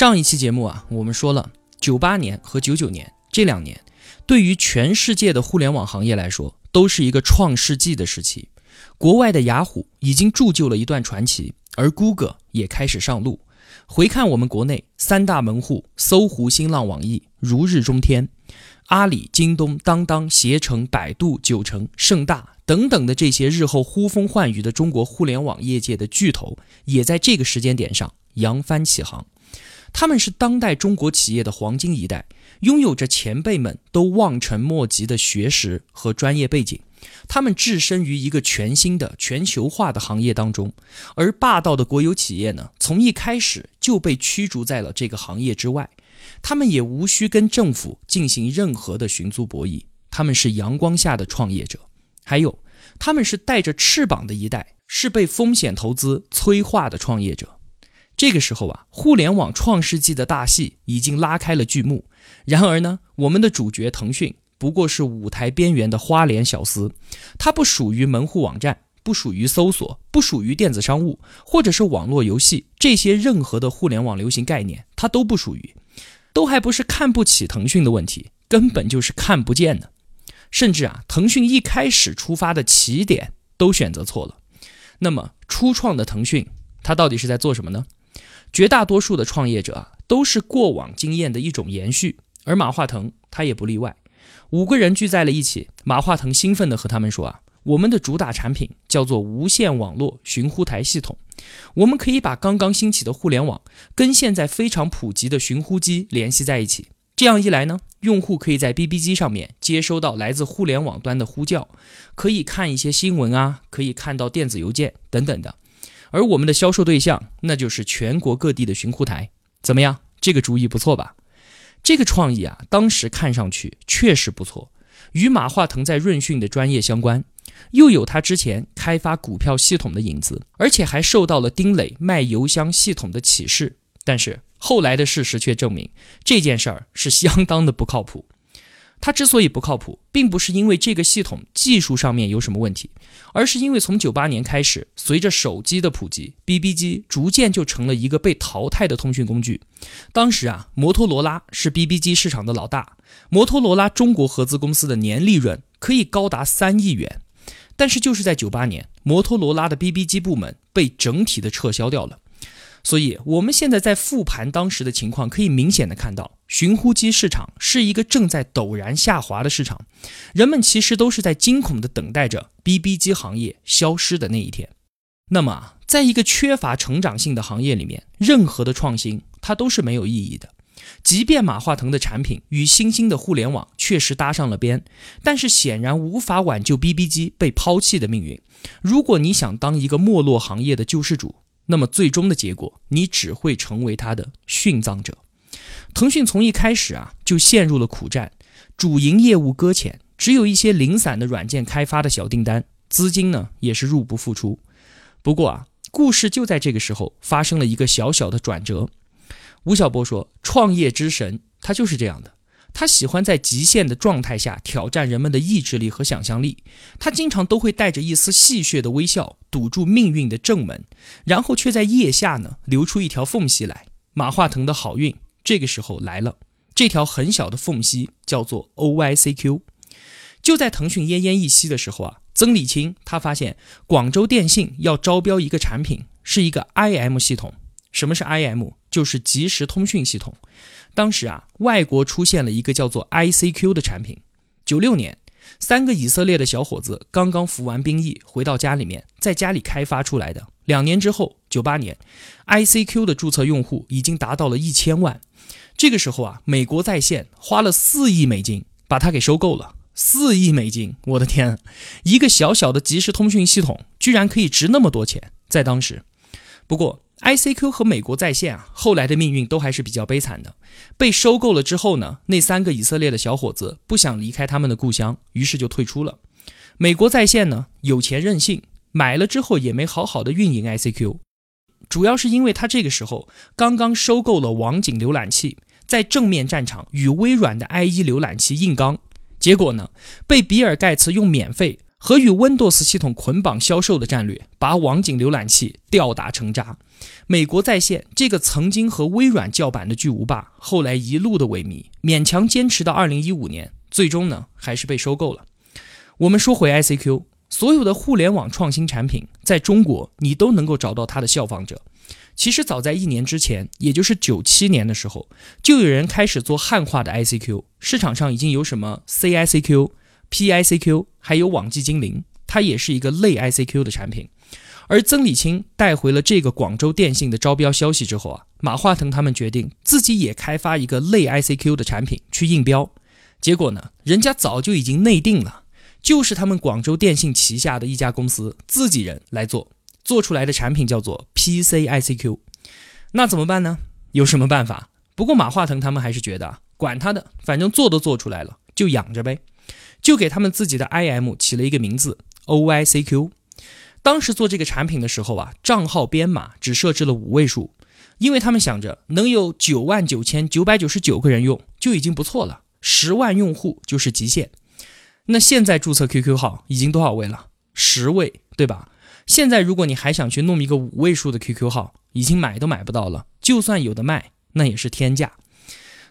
上一期节目啊，我们说了，九八年和九九年这两年，对于全世界的互联网行业来说，都是一个创世纪的时期。国外的雅虎已经铸就了一段传奇，而谷歌也开始上路。回看我们国内三大门户，搜狐、新浪、网易如日中天，阿里、京东、当当、携程、百度、九成、盛大等等的这些日后呼风唤雨的中国互联网业界的巨头，也在这个时间点上扬帆起航。他们是当代中国企业的黄金一代，拥有着前辈们都望尘莫及的学识和专业背景。他们置身于一个全新的全球化的行业当中，而霸道的国有企业呢，从一开始就被驱逐在了这个行业之外。他们也无需跟政府进行任何的寻租博弈。他们是阳光下的创业者，还有他们是带着翅膀的一代，是被风险投资催化的创业者。这个时候啊，互联网创世纪的大戏已经拉开了剧幕。然而呢，我们的主角腾讯不过是舞台边缘的花脸小厮，它不属于门户网站，不属于搜索，不属于电子商务，或者是网络游戏这些任何的互联网流行概念，它都不属于。都还不是看不起腾讯的问题，根本就是看不见的。甚至啊，腾讯一开始出发的起点都选择错了。那么初创的腾讯，它到底是在做什么呢？绝大多数的创业者啊，都是过往经验的一种延续，而马化腾他也不例外。五个人聚在了一起，马化腾兴奋地和他们说啊：“我们的主打产品叫做无线网络寻呼台系统，我们可以把刚刚兴起的互联网跟现在非常普及的寻呼机联系在一起。这样一来呢，用户可以在 BB 机上面接收到来自互联网端的呼叫，可以看一些新闻啊，可以看到电子邮件等等的。”而我们的销售对象，那就是全国各地的寻呼台，怎么样？这个主意不错吧？这个创意啊，当时看上去确实不错，与马化腾在润讯的专业相关，又有他之前开发股票系统的影子，而且还受到了丁磊卖邮箱系统的启示。但是后来的事实却证明，这件事儿是相当的不靠谱。它之所以不靠谱，并不是因为这个系统技术上面有什么问题，而是因为从九八年开始，随着手机的普及，BB 机逐渐就成了一个被淘汰的通讯工具。当时啊，摩托罗拉是 BB 机市场的老大，摩托罗拉中国合资公司的年利润可以高达三亿元。但是就是在九八年，摩托罗拉的 BB 机部门被整体的撤销掉了。所以，我们现在在复盘当时的情况，可以明显的看到，寻呼机市场是一个正在陡然下滑的市场。人们其实都是在惊恐的等待着 BB 机行业消失的那一天。那么，在一个缺乏成长性的行业里面，任何的创新它都是没有意义的。即便马化腾的产品与新兴的互联网确实搭上了边，但是显然无法挽救 BB 机被抛弃的命运。如果你想当一个没落行业的救世主，那么最终的结果，你只会成为他的殉葬者。腾讯从一开始啊就陷入了苦战，主营业务搁浅，只有一些零散的软件开发的小订单，资金呢也是入不敷出。不过啊，故事就在这个时候发生了一个小小的转折。吴晓波说：“创业之神，他就是这样的。”他喜欢在极限的状态下挑战人们的意志力和想象力。他经常都会带着一丝戏谑的微笑堵住命运的正门，然后却在腋下呢留出一条缝隙来。马化腾的好运这个时候来了，这条很小的缝隙叫做 OICQ。就在腾讯奄奄一息的时候啊，曾李清他发现广州电信要招标一个产品，是一个 IM 系统。什么是 IM？就是即时通讯系统。当时啊，外国出现了一个叫做 ICQ 的产品。九六年，三个以色列的小伙子刚刚服完兵役，回到家里面，在家里开发出来的。两年之后，九八年，ICQ 的注册用户已经达到了一千万。这个时候啊，美国在线花了四亿美金把它给收购了。四亿美金，我的天！一个小小的即时通讯系统居然可以值那么多钱，在当时。不过 ICQ 和美国在线啊，后来的命运都还是比较悲惨的。被收购了之后呢，那三个以色列的小伙子不想离开他们的故乡，于是就退出了。美国在线呢，有钱任性，买了之后也没好好的运营 ICQ，主要是因为他这个时候刚刚收购了网景浏览器，在正面战场与微软的 IE 浏览器硬刚，结果呢，被比尔盖茨用免费。和与 Windows 系统捆绑销售的战略，把网景浏览器吊打成渣。美国在线这个曾经和微软叫板的巨无霸，后来一路的萎靡，勉强坚持到二零一五年，最终呢还是被收购了。我们说回 ICQ，所有的互联网创新产品，在中国你都能够找到它的效仿者。其实早在一年之前，也就是九七年的时候，就有人开始做汉化的 ICQ，市场上已经有什么 CICQ。PICQ 还有网际精灵，它也是一个类 ICQ 的产品。而曾理清带回了这个广州电信的招标消息之后啊，马化腾他们决定自己也开发一个类 ICQ 的产品去应标。结果呢，人家早就已经内定了，就是他们广州电信旗下的一家公司自己人来做，做出来的产品叫做 PCICQ。那怎么办呢？有什么办法？不过马化腾他们还是觉得管他的，反正做都做出来了，就养着呗。就给他们自己的 IM 起了一个名字 OICQ。当时做这个产品的时候啊，账号编码只设置了五位数，因为他们想着能有九万九千九百九十九个人用就已经不错了，十万用户就是极限。那现在注册 QQ 号已经多少位了？十位，对吧？现在如果你还想去弄一个五位数的 QQ 号，已经买都买不到了，就算有的卖，那也是天价。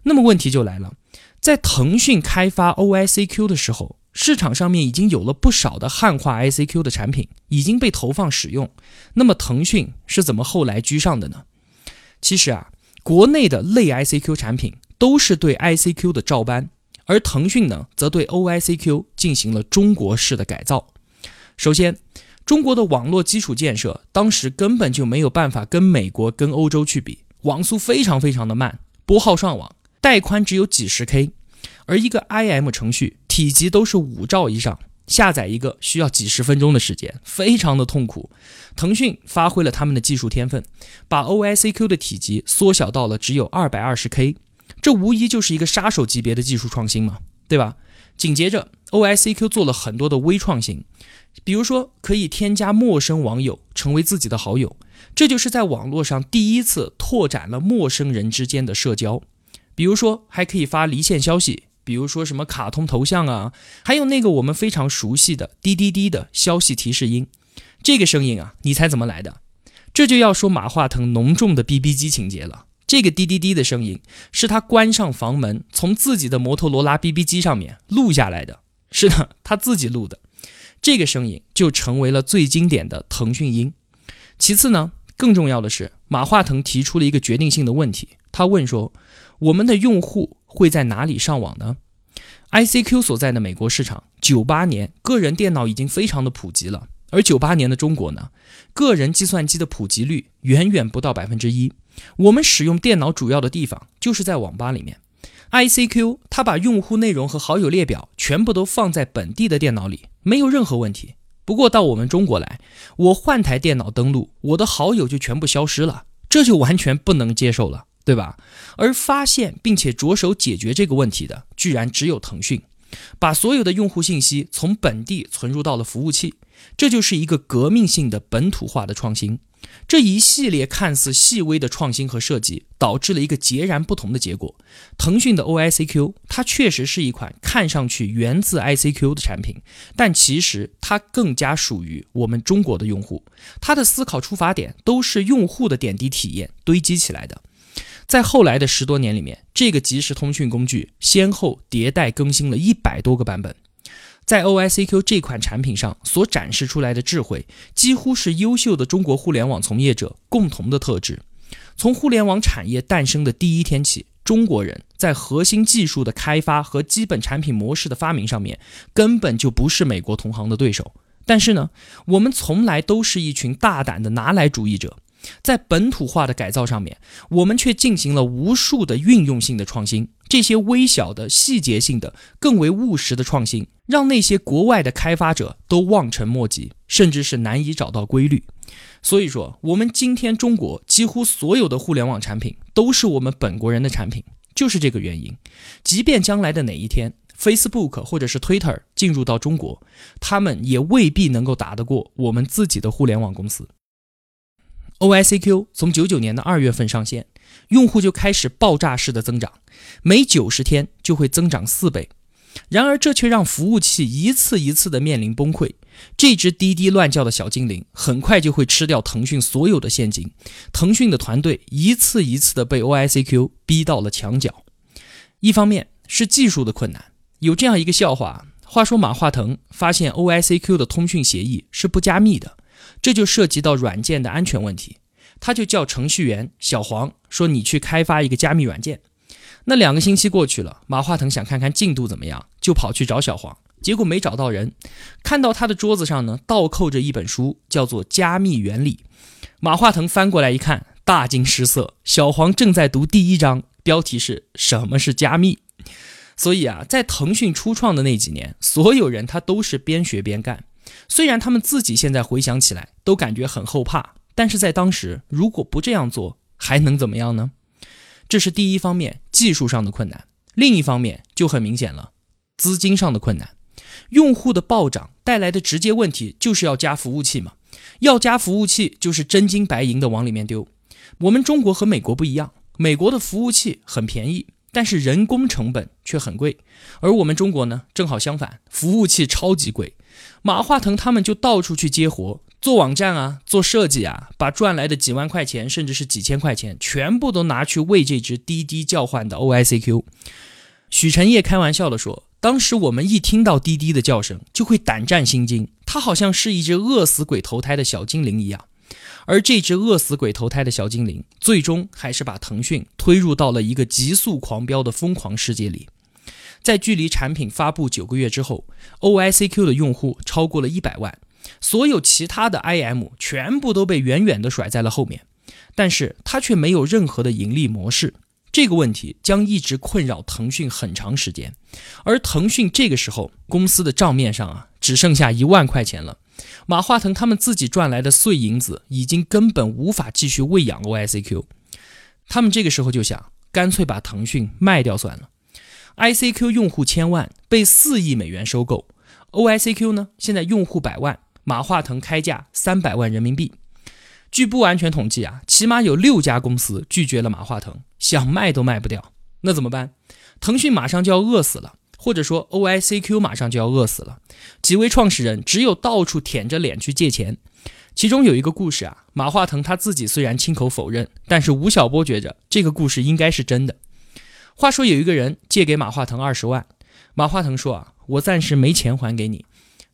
那么问题就来了。在腾讯开发 OICQ 的时候，市场上面已经有了不少的汉化 ICQ 的产品已经被投放使用。那么腾讯是怎么后来居上的呢？其实啊，国内的类 ICQ 产品都是对 ICQ 的照搬，而腾讯呢，则对 OICQ 进行了中国式的改造。首先，中国的网络基础建设当时根本就没有办法跟美国、跟欧洲去比，网速非常非常的慢，拨号上网。带宽只有几十 K，而一个 IM 程序体积都是五兆以上，下载一个需要几十分钟的时间，非常的痛苦。腾讯发挥了他们的技术天分，把 OICQ 的体积缩小到了只有二百二十 K，这无疑就是一个杀手级别的技术创新嘛，对吧？紧接着，OICQ 做了很多的微创新，比如说可以添加陌生网友成为自己的好友，这就是在网络上第一次拓展了陌生人之间的社交。比如说，还可以发离线消息，比如说什么卡通头像啊，还有那个我们非常熟悉的滴滴滴的消息提示音，这个声音啊，你猜怎么来的？这就要说马化腾浓重的 BB 机情节了。这个滴滴滴的声音是他关上房门，从自己的摩托罗拉 BB 机上面录下来的，是的，他自己录的，这个声音就成为了最经典的腾讯音。其次呢，更重要的是，马化腾提出了一个决定性的问题，他问说。我们的用户会在哪里上网呢？ICQ 所在的美国市场，九八年个人电脑已经非常的普及了，而九八年的中国呢，个人计算机的普及率远远不到百分之一。我们使用电脑主要的地方就是在网吧里面。ICQ 它把用户内容和好友列表全部都放在本地的电脑里，没有任何问题。不过到我们中国来，我换台电脑登录，我的好友就全部消失了，这就完全不能接受了。对吧？而发现并且着手解决这个问题的，居然只有腾讯，把所有的用户信息从本地存入到了服务器，这就是一个革命性的本土化的创新。这一系列看似细微的创新和设计，导致了一个截然不同的结果。腾讯的 OICQ，它确实是一款看上去源自 ICQ 的产品，但其实它更加属于我们中国的用户。它的思考出发点都是用户的点滴体验堆积起来的。在后来的十多年里面，这个即时通讯工具先后迭代更新了一百多个版本。在 OICQ 这款产品上所展示出来的智慧，几乎是优秀的中国互联网从业者共同的特质。从互联网产业诞生的第一天起，中国人在核心技术的开发和基本产品模式的发明上面，根本就不是美国同行的对手。但是呢，我们从来都是一群大胆的拿来主义者。在本土化的改造上面，我们却进行了无数的运用性的创新。这些微小的细节性的、更为务实的创新，让那些国外的开发者都望尘莫及，甚至是难以找到规律。所以说，我们今天中国几乎所有的互联网产品都是我们本国人的产品，就是这个原因。即便将来的哪一天，Facebook 或者是 Twitter 进入到中国，他们也未必能够打得过我们自己的互联网公司。OICQ 从九九年的二月份上线，用户就开始爆炸式的增长，每九十天就会增长四倍。然而，这却让服务器一次一次的面临崩溃。这只滴滴乱叫的小精灵很快就会吃掉腾讯所有的现金。腾讯的团队一次一次的被 OICQ 逼到了墙角。一方面是技术的困难，有这样一个笑话：话说马化腾发现 OICQ 的通讯协议是不加密的。这就涉及到软件的安全问题，他就叫程序员小黄说：“你去开发一个加密软件。”那两个星期过去了，马化腾想看看进度怎么样，就跑去找小黄，结果没找到人。看到他的桌子上呢，倒扣着一本书，叫做《加密原理》。马化腾翻过来一看，大惊失色。小黄正在读第一章，标题是什么是加密。所以啊，在腾讯初创的那几年，所有人他都是边学边干。虽然他们自己现在回想起来都感觉很后怕，但是在当时如果不这样做，还能怎么样呢？这是第一方面技术上的困难，另一方面就很明显了，资金上的困难。用户的暴涨带来的直接问题就是要加服务器嘛，要加服务器就是真金白银的往里面丢。我们中国和美国不一样，美国的服务器很便宜。但是人工成本却很贵，而我们中国呢，正好相反，服务器超级贵。马化腾他们就到处去接活，做网站啊，做设计啊，把赚来的几万块钱，甚至是几千块钱，全部都拿去为这只滴滴叫唤的 OICQ。许晨烨开玩笑的说：“当时我们一听到滴滴的叫声，就会胆战心惊，它好像是一只饿死鬼投胎的小精灵一样。”而这只饿死鬼投胎的小精灵，最终还是把腾讯推入到了一个急速狂飙的疯狂世界里。在距离产品发布九个月之后，OICQ 的用户超过了一百万，所有其他的 IM 全部都被远远地甩在了后面。但是它却没有任何的盈利模式，这个问题将一直困扰腾讯很长时间。而腾讯这个时候公司的账面上啊，只剩下一万块钱了。马化腾他们自己赚来的碎银子已经根本无法继续喂养 OICQ，他们这个时候就想，干脆把腾讯卖掉算了。ICQ 用户千万被四亿美元收购，OICQ 呢现在用户百万，马化腾开价三百万人民币。据不完全统计啊，起码有六家公司拒绝了马化腾，想卖都卖不掉。那怎么办？腾讯马上就要饿死了。或者说，OICQ 马上就要饿死了，几位创始人只有到处舔着脸去借钱。其中有一个故事啊，马化腾他自己虽然亲口否认，但是吴晓波觉着这个故事应该是真的。话说有一个人借给马化腾二十万，马化腾说啊，我暂时没钱还给你，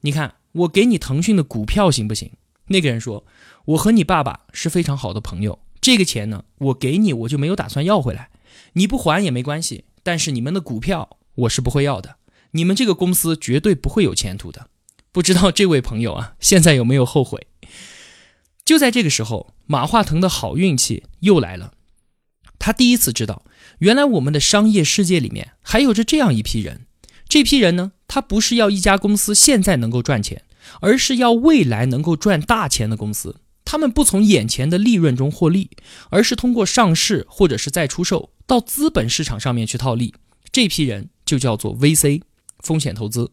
你看我给你腾讯的股票行不行？那个人说，我和你爸爸是非常好的朋友，这个钱呢，我给你我就没有打算要回来，你不还也没关系，但是你们的股票。我是不会要的，你们这个公司绝对不会有前途的。不知道这位朋友啊，现在有没有后悔？就在这个时候，马化腾的好运气又来了。他第一次知道，原来我们的商业世界里面还有着这样一批人。这批人呢，他不是要一家公司现在能够赚钱，而是要未来能够赚大钱的公司。他们不从眼前的利润中获利，而是通过上市或者是再出售到资本市场上面去套利。这批人。就叫做 VC 风险投资，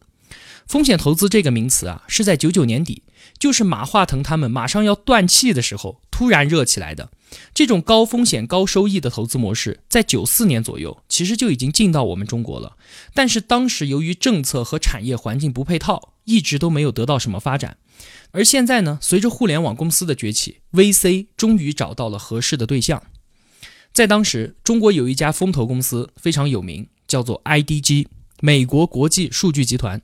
风险投资这个名词啊，是在九九年底，就是马化腾他们马上要断气的时候突然热起来的。这种高风险高收益的投资模式，在九四年左右其实就已经进到我们中国了，但是当时由于政策和产业环境不配套，一直都没有得到什么发展。而现在呢，随着互联网公司的崛起，VC 终于找到了合适的对象。在当时，中国有一家风投公司非常有名。叫做 IDG，美国国际数据集团。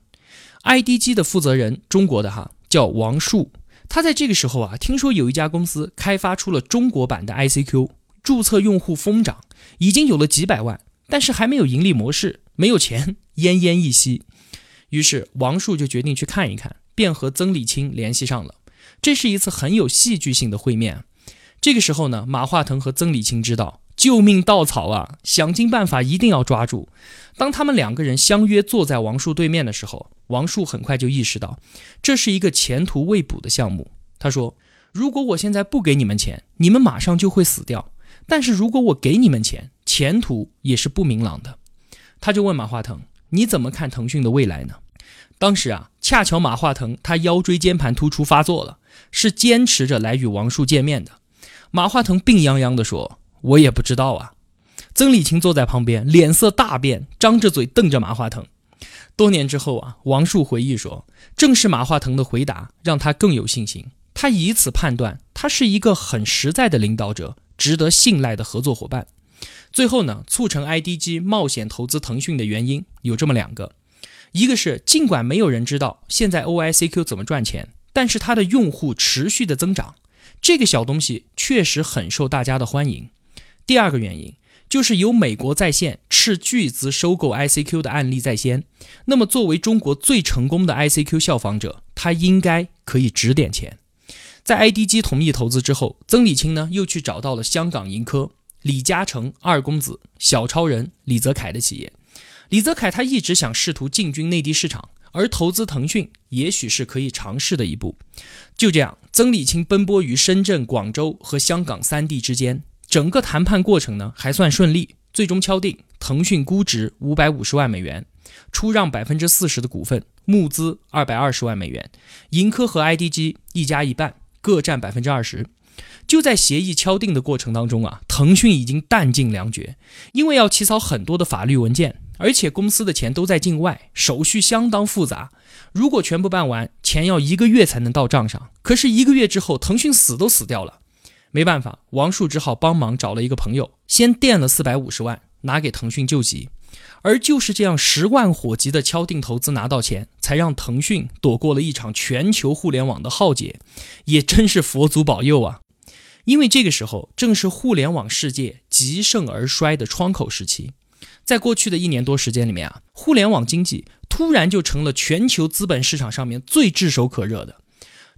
IDG 的负责人，中国的哈叫王树。他在这个时候啊，听说有一家公司开发出了中国版的 ICQ，注册用户疯涨，已经有了几百万，但是还没有盈利模式，没有钱，奄奄一息。于是王树就决定去看一看，便和曾理清联系上了。这是一次很有戏剧性的会面。这个时候呢，马化腾和曾理清知道。救命稻草啊！想尽办法一定要抓住。当他们两个人相约坐在王树对面的时候，王树很快就意识到，这是一个前途未卜的项目。他说：“如果我现在不给你们钱，你们马上就会死掉；但是如果我给你们钱，前途也是不明朗的。他就问马化腾：“你怎么看腾讯的未来呢？”当时啊，恰巧马化腾他腰椎间盘突出发作了，是坚持着来与王树见面的。马化腾病殃殃地说：“我也不知道啊。”曾李青坐在旁边，脸色大变，张着嘴瞪着马化腾。多年之后啊，王树回忆说：“正是马化腾的回答，让他更有信心。他以此判断，他是一个很实在的领导者，值得信赖的合作伙伴。”最后呢，促成 IDG 冒险投资腾讯的原因有这么两个：一个是尽管没有人知道现在 OICQ 怎么赚钱，但是它的用户持续的增长。这个小东西确实很受大家的欢迎。第二个原因就是有美国在线斥巨资收购 ICQ 的案例在先，那么作为中国最成功的 ICQ 效仿者，他应该可以值点钱。在 IDG 同意投资之后，曾李青呢又去找到了香港盈科、李嘉诚二公子、小超人李泽楷的企业。李泽楷他一直想试图进军内地市场。而投资腾讯也许是可以尝试的一步。就这样，曾李青奔波于深圳、广州和香港三地之间，整个谈判过程呢还算顺利，最终敲定腾讯估值五百五十万美元，出让百分之四十的股份，募资二百二十万美元，盈科和 IDG 一家一半，各占百分之二十。就在协议敲定的过程当中啊，腾讯已经弹尽粮绝，因为要起草很多的法律文件。而且公司的钱都在境外，手续相当复杂。如果全部办完，钱要一个月才能到账上。可是一个月之后，腾讯死都死掉了，没办法，王树只好帮忙找了一个朋友，先垫了四百五十万，拿给腾讯救急。而就是这样十万火急的敲定投资拿到钱，才让腾讯躲过了一场全球互联网的浩劫。也真是佛祖保佑啊！因为这个时候正是互联网世界极盛而衰的窗口时期。在过去的一年多时间里面啊，互联网经济突然就成了全球资本市场上面最炙手可热的。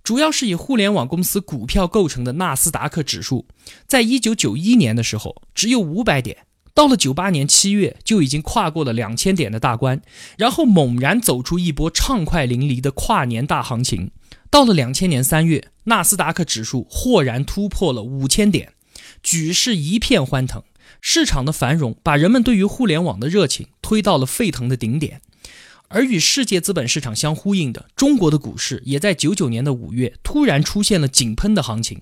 主要是以互联网公司股票构成的纳斯达克指数，在一九九一年的时候只有五百点，到了九八年七月就已经跨过了两千点的大关，然后猛然走出一波畅快淋漓的跨年大行情。到了两千年三月，纳斯达克指数豁然突破了五千点，举世一片欢腾。市场的繁荣把人们对于互联网的热情推到了沸腾的顶点，而与世界资本市场相呼应的中国的股市也在九九年的五月突然出现了井喷的行情，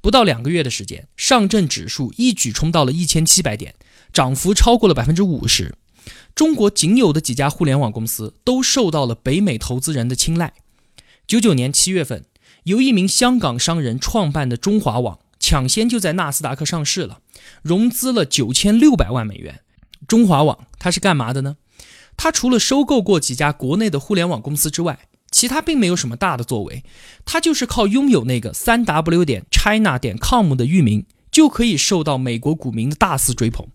不到两个月的时间，上证指数一举冲到了一千七百点，涨幅超过了百分之五十。中国仅有的几家互联网公司都受到了北美投资人的青睐。九九年七月份，由一名香港商人创办的中华网。抢先就在纳斯达克上市了，融资了九千六百万美元。中华网它是干嘛的呢？他除了收购过几家国内的互联网公司之外，其他并没有什么大的作为。他就是靠拥有那个三 w 点 china 点 com 的域名，就可以受到美国股民的大肆追捧。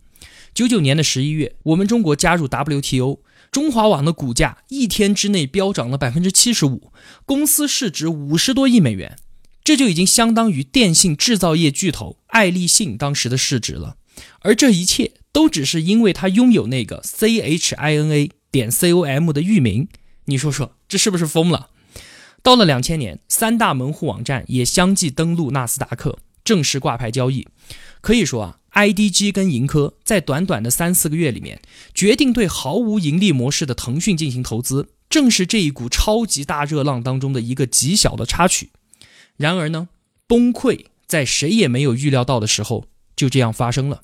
九九年的十一月，我们中国加入 WTO，中华网的股价一天之内飙涨了百分之七十五，公司市值五十多亿美元。这就已经相当于电信制造业巨头爱立信当时的市值了，而这一切都只是因为他拥有那个 C H I N A 点 C O M 的域名。你说说，这是不是疯了？到了两千年，三大门户网站也相继登陆纳斯达克，正式挂牌交易。可以说啊，I D G 跟盈科在短短的三四个月里面，决定对毫无盈利模式的腾讯进行投资，正是这一股超级大热浪当中的一个极小的插曲。然而呢，崩溃在谁也没有预料到的时候就这样发生了。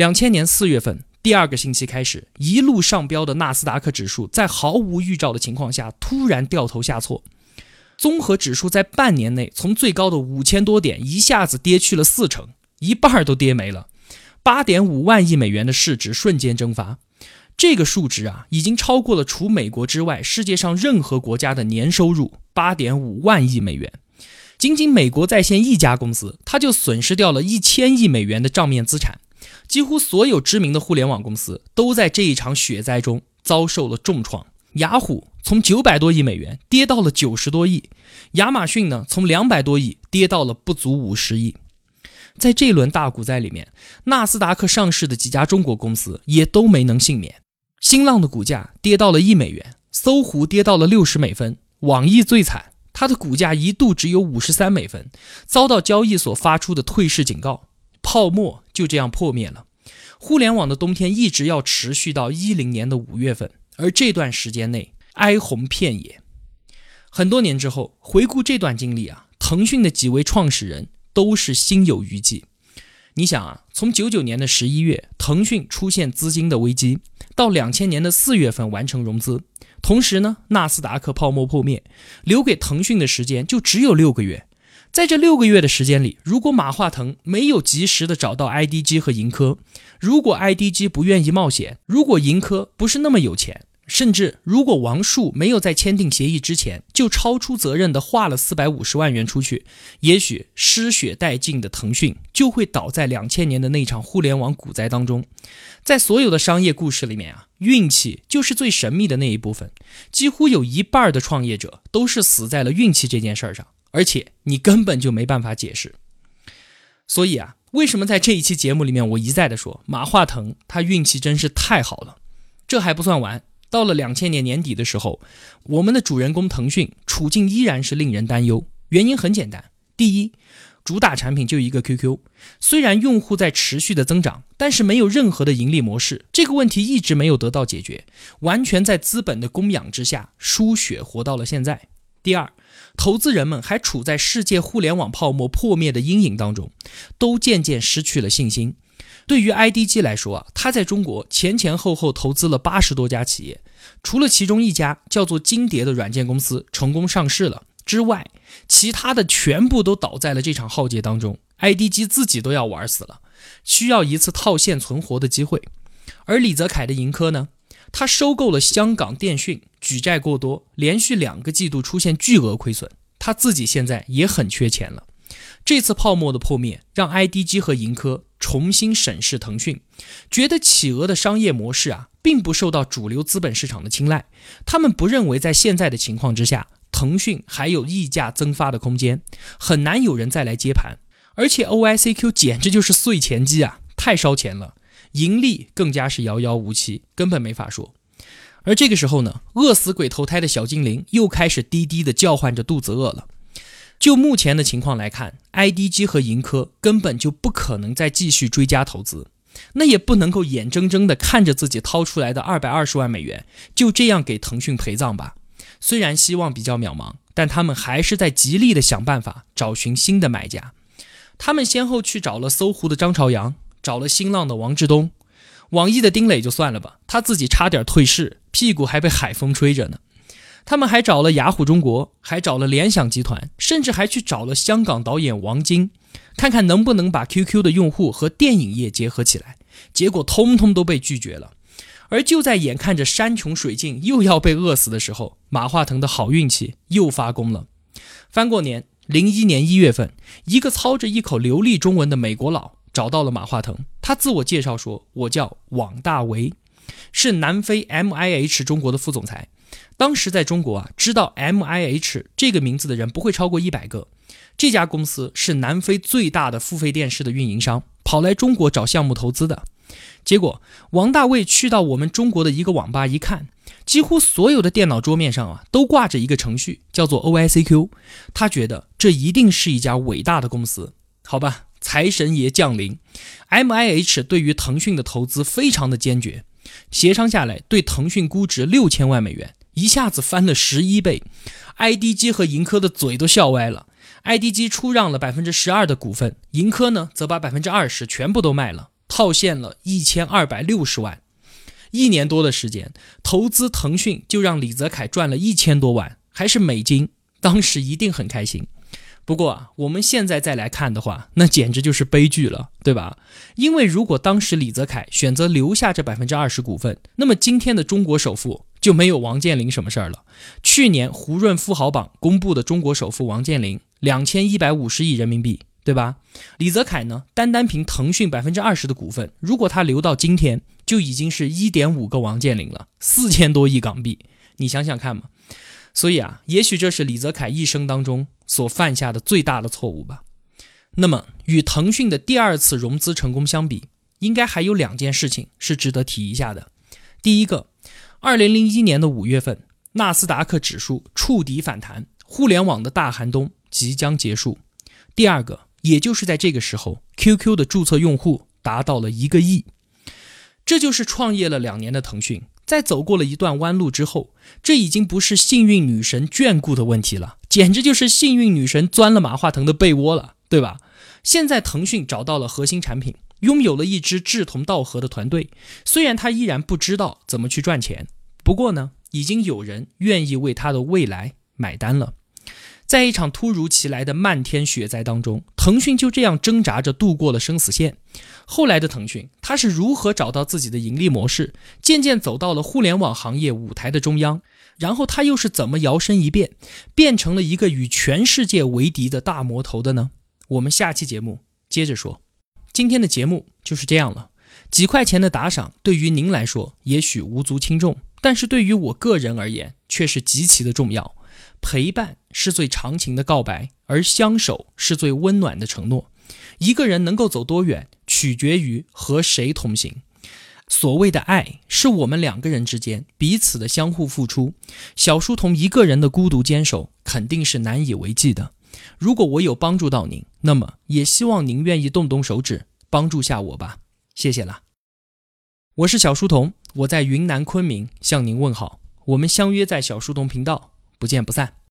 两千年四月份第二个星期开始，一路上飙的纳斯达克指数在毫无预兆的情况下突然掉头下挫，综合指数在半年内从最高的五千多点一下子跌去了四成，一半都跌没了。八点五万亿美元的市值瞬间蒸发，这个数值啊，已经超过了除美国之外世界上任何国家的年收入八点五万亿美元。仅仅美国在线一家公司，它就损失掉了一千亿美元的账面资产。几乎所有知名的互联网公司都在这一场雪灾中遭受了重创。雅虎从九百多亿美元跌到了九十多亿，亚马逊呢从两百多亿跌到了不足五十亿。在这轮大股灾里面，纳斯达克上市的几家中国公司也都没能幸免。新浪的股价跌到了一美元，搜狐跌到了六十美分，网易最惨。它的股价一度只有五十三美分，遭到交易所发出的退市警告，泡沫就这样破灭了。互联网的冬天一直要持续到一零年的五月份，而这段时间内哀鸿遍野。很多年之后回顾这段经历啊，腾讯的几位创始人都是心有余悸。你想啊，从九九年的十一月，腾讯出现资金的危机，到两千年的四月份完成融资，同时呢，纳斯达克泡沫破灭，留给腾讯的时间就只有六个月。在这六个月的时间里，如果马化腾没有及时的找到 IDG 和盈科，如果 IDG 不愿意冒险，如果盈科不是那么有钱。甚至，如果王树没有在签订协议之前就超出责任的划了四百五十万元出去，也许失血殆尽的腾讯就会倒在两千年的那场互联网股灾当中。在所有的商业故事里面啊，运气就是最神秘的那一部分。几乎有一半的创业者都是死在了运气这件事儿上，而且你根本就没办法解释。所以啊，为什么在这一期节目里面我一再的说马化腾他运气真是太好了？这还不算完。到了两千年年底的时候，我们的主人公腾讯处境依然是令人担忧。原因很简单：第一，主打产品就一个 QQ，虽然用户在持续的增长，但是没有任何的盈利模式，这个问题一直没有得到解决，完全在资本的供养之下输血活到了现在。第二，投资人们还处在世界互联网泡沫破灭的阴影当中，都渐渐失去了信心。对于 IDG 来说啊，他在中国前前后后投资了八十多家企业，除了其中一家叫做金蝶的软件公司成功上市了之外，其他的全部都倒在了这场浩劫当中。IDG 自己都要玩死了，需要一次套现存活的机会。而李泽楷的盈科呢，他收购了香港电讯，举债过多，连续两个季度出现巨额亏损，他自己现在也很缺钱了。这次泡沫的破灭，让 IDG 和盈科重新审视腾讯，觉得企鹅的商业模式啊，并不受到主流资本市场的青睐。他们不认为在现在的情况之下，腾讯还有溢价增发的空间，很难有人再来接盘。而且 OICQ 简直就是碎钱机啊，太烧钱了，盈利更加是遥遥无期，根本没法说。而这个时候呢，饿死鬼投胎的小精灵又开始低低的叫唤着肚子饿了。就目前的情况来看，IDG 和盈科根本就不可能再继续追加投资，那也不能够眼睁睁的看着自己掏出来的二百二十万美元就这样给腾讯陪葬吧。虽然希望比较渺茫，但他们还是在极力的想办法找寻新的买家。他们先后去找了搜狐的张朝阳，找了新浪的王志东，网易的丁磊就算了吧，他自己差点退市，屁股还被海风吹着呢。他们还找了雅虎中国，还找了联想集团，甚至还去找了香港导演王晶，看看能不能把 QQ 的用户和电影业结合起来。结果通通都被拒绝了。而就在眼看着山穷水尽又要被饿死的时候，马化腾的好运气又发功了。翻过年，零一年一月份，一个操着一口流利中文的美国佬找到了马化腾，他自我介绍说：“我叫网大为，是南非 MIH 中国的副总裁。”当时在中国啊，知道 M I H 这个名字的人不会超过一百个。这家公司是南非最大的付费电视的运营商，跑来中国找项目投资的。结果，王大卫去到我们中国的一个网吧一看，几乎所有的电脑桌面上啊都挂着一个程序，叫做 O I C Q。他觉得这一定是一家伟大的公司。好吧，财神爷降临，M I H 对于腾讯的投资非常的坚决，协商下来对腾讯估值六千万美元。一下子翻了十一倍，IDG 和盈科的嘴都笑歪了。IDG 出让了百分之十二的股份，盈科呢则把百分之二十全部都卖了，套现了一千二百六十万。一年多的时间，投资腾讯就让李泽楷赚了一千多万，还是美金，当时一定很开心。不过啊，我们现在再来看的话，那简直就是悲剧了，对吧？因为如果当时李泽楷选择留下这百分之二十股份，那么今天的中国首富就没有王健林什么事儿了。去年胡润富豪榜公布的中国首富王健林，两千一百五十亿人民币，对吧？李泽楷呢，单单凭腾讯百分之二十的股份，如果他留到今天，就已经是一点五个王健林了，四千多亿港币，你想想看嘛。所以啊，也许这是李泽楷一生当中。所犯下的最大的错误吧。那么，与腾讯的第二次融资成功相比，应该还有两件事情是值得提一下的。第一个，二零零一年的五月份，纳斯达克指数触底反弹，互联网的大寒冬即将结束。第二个，也就是在这个时候，QQ 的注册用户达到了一个亿。这就是创业了两年的腾讯，在走过了一段弯路之后，这已经不是幸运女神眷顾的问题了，简直就是幸运女神钻了马化腾的被窝了，对吧？现在腾讯找到了核心产品，拥有了一支志同道合的团队，虽然他依然不知道怎么去赚钱，不过呢，已经有人愿意为他的未来买单了。在一场突如其来的漫天雪灾当中，腾讯就这样挣扎着度过了生死线。后来的腾讯，它是如何找到自己的盈利模式，渐渐走到了互联网行业舞台的中央？然后它又是怎么摇身一变，变成了一个与全世界为敌的大魔头的呢？我们下期节目接着说。今天的节目就是这样了。几块钱的打赏对于您来说也许无足轻重，但是对于我个人而言却是极其的重要。陪伴是最长情的告白，而相守是最温暖的承诺。一个人能够走多远，取决于和谁同行。所谓的爱，是我们两个人之间彼此的相互付出。小书童一个人的孤独坚守，肯定是难以为继的。如果我有帮助到您，那么也希望您愿意动动手指帮助下我吧。谢谢了。我是小书童，我在云南昆明向您问好。我们相约在小书童频道。不见不散。